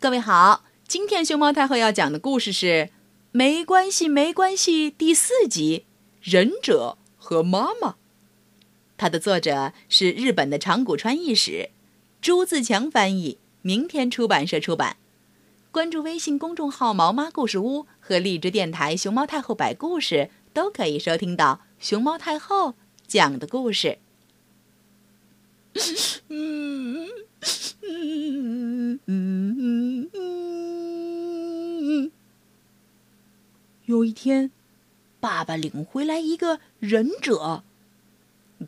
各位好，今天熊猫太后要讲的故事是《没关系没关系》第四集《忍者和妈妈》。它的作者是日本的长谷川义史，朱自强翻译，明天出版社出版。关注微信公众号“毛妈故事屋”和荔枝电台“熊猫太后摆故事”，都可以收听到熊猫太后讲的故事。嗯嗯嗯嗯。有一天，爸爸领回来一个忍者，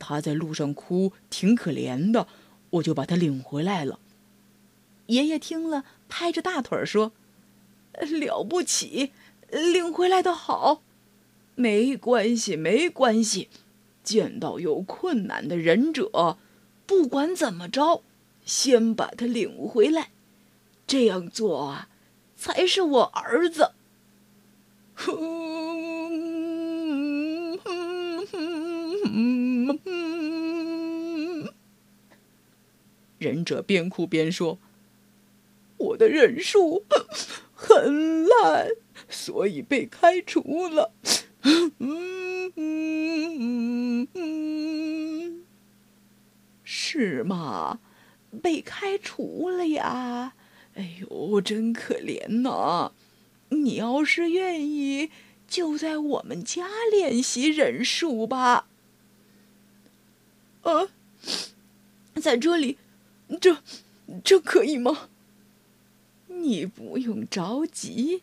他在路上哭，挺可怜的，我就把他领回来了。爷爷听了，拍着大腿说：“了不起，领回来的好，没关系，没关系，见到有困难的忍者。”不管怎么着，先把他领回来，这样做啊，才是我儿子。忍者边哭边说：“我的忍术很烂，所以被开除了。” 是吗？被开除了呀！哎呦，真可怜呐！你要是愿意，就在我们家练习忍术吧。呃，在这里，这这可以吗？你不用着急，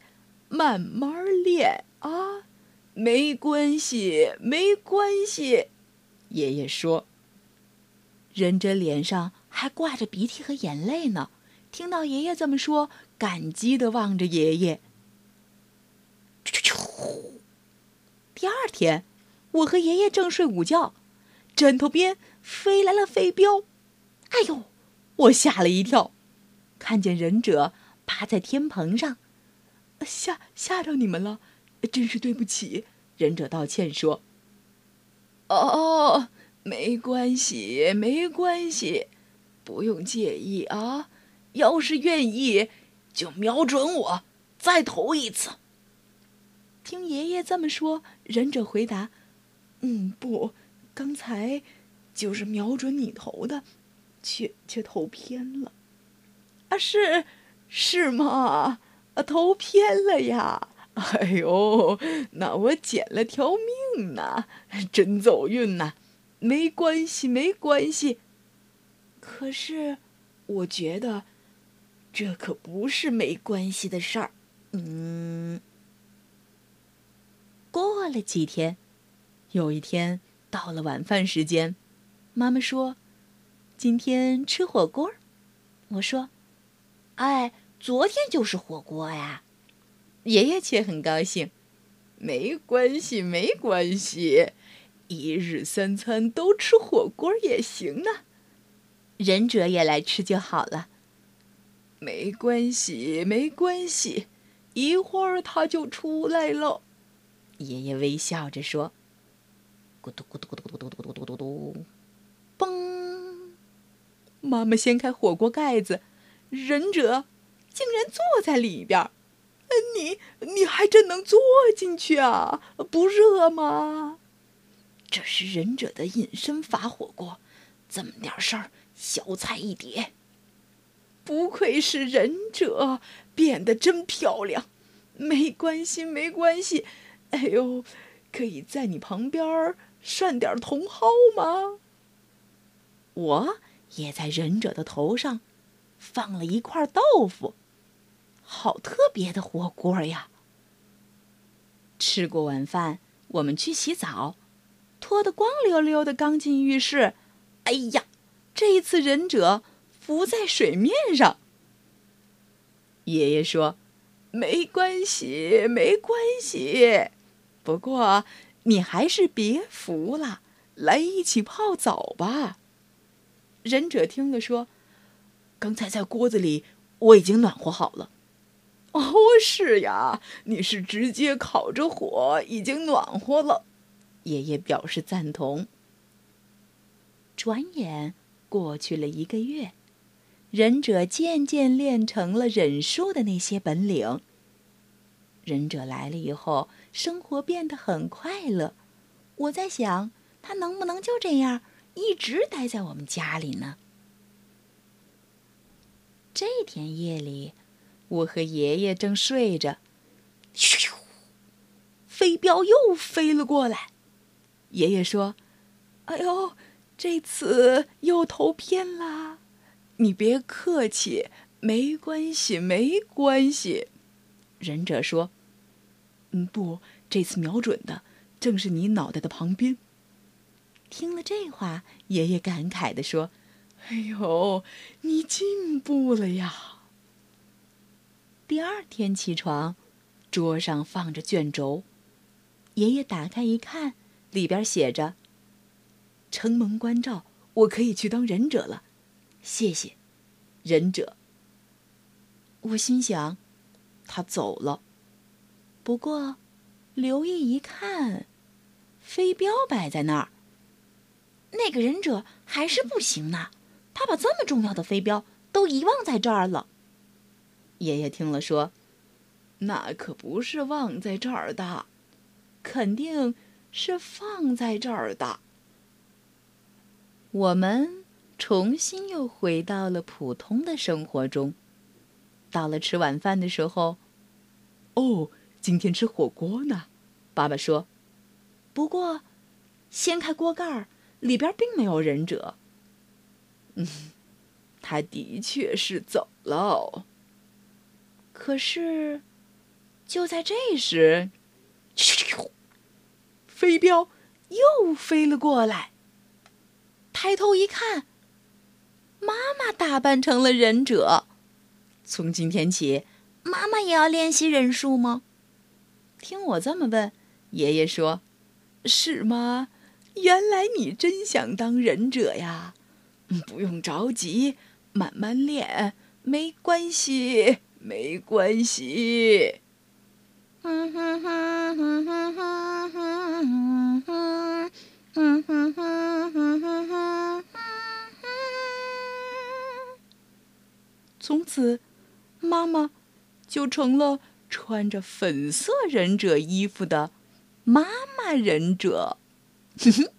慢慢练啊，没关系，没关系。爷爷说。忍者脸上还挂着鼻涕和眼泪呢，听到爷爷这么说，感激的望着爷爷。第二天，我和爷爷正睡午觉，枕头边飞来了飞镖，哎呦，我吓了一跳，看见忍者趴在天棚上，吓吓着你们了，真是对不起。忍者道歉说：“哦。”没关系，没关系，不用介意啊。要是愿意，就瞄准我，再投一次。听爷爷这么说，忍者回答：“嗯，不，刚才就是瞄准你投的，却却投偏了。啊，是是吗？啊，投偏了呀！哎呦，那我捡了条命呢，真走运呐！”没关系，没关系。可是，我觉得这可不是没关系的事儿。嗯。过了几天，有一天到了晚饭时间，妈妈说：“今天吃火锅。”我说：“哎，昨天就是火锅呀。”爷爷却很高兴：“没关系，没关系。”一日三餐都吃火锅也行呢，忍者也来吃就好了。没关系，没关系，一会儿他就出来了。爷爷微笑着说：“咕嘟咕嘟咕嘟咕嘟咕嘟咕嘟嘟，嘣！”妈妈掀开火锅盖子，忍者竟然坐在里边儿。你你还真能坐进去啊？不热吗？这是忍者的隐身法火锅，这么点事儿，小菜一碟。不愧是忍者，变得真漂亮。没关系，没关系。哎呦，可以在你旁边涮点茼蒿吗？我也在忍者的头上放了一块豆腐，好特别的火锅呀！吃过晚饭，我们去洗澡。脱得光溜溜的，刚进浴室，哎呀，这一次忍者浮在水面上。爷爷说：“没关系，没关系，不过你还是别浮了，来一起泡澡吧。”忍者听了说：“刚才在锅子里我已经暖和好了。”哦，是呀，你是直接烤着火，已经暖和了。爷爷表示赞同。转眼过去了一个月，忍者渐渐练成了忍术的那些本领。忍者来了以后，生活变得很快乐。我在想，他能不能就这样一直待在我们家里呢？这天夜里，我和爷爷正睡着，咻，飞镖又飞了过来。爷爷说：“哎呦，这次又投偏啦。”你别客气，没关系，没关系。忍者说：“嗯，不，这次瞄准的正是你脑袋的旁边。”听了这话，爷爷感慨地说：“哎呦，你进步了呀！”第二天起床，桌上放着卷轴，爷爷打开一看，里边写着：“承蒙关照，我可以去当忍者了。”谢谢，忍者。我心想，他走了。不过，留意一看，飞镖摆在那儿。那个忍者还是不行呢，他把这么重要的飞镖都遗忘在这儿了。爷爷听了说：“那可不是忘在这儿的，肯定是放在这儿的。”我们。重新又回到了普通的生活中。到了吃晚饭的时候，哦，今天吃火锅呢。爸爸说：“不过，掀开锅盖儿，里边并没有忍者。”嗯，他的确是走了。可是，就在这时，咻咻，飞镖又飞了过来。抬头一看。妈妈打扮成了忍者，从今天起，妈妈也要练习忍术吗？听我这么问，爷爷说：“是吗？原来你真想当忍者呀？不用着急，慢慢练，没关系，没关系。”哼哼哼哼哼哼哼哼哼哼哼哼哼。从此，妈妈就成了穿着粉色忍者衣服的妈妈忍者。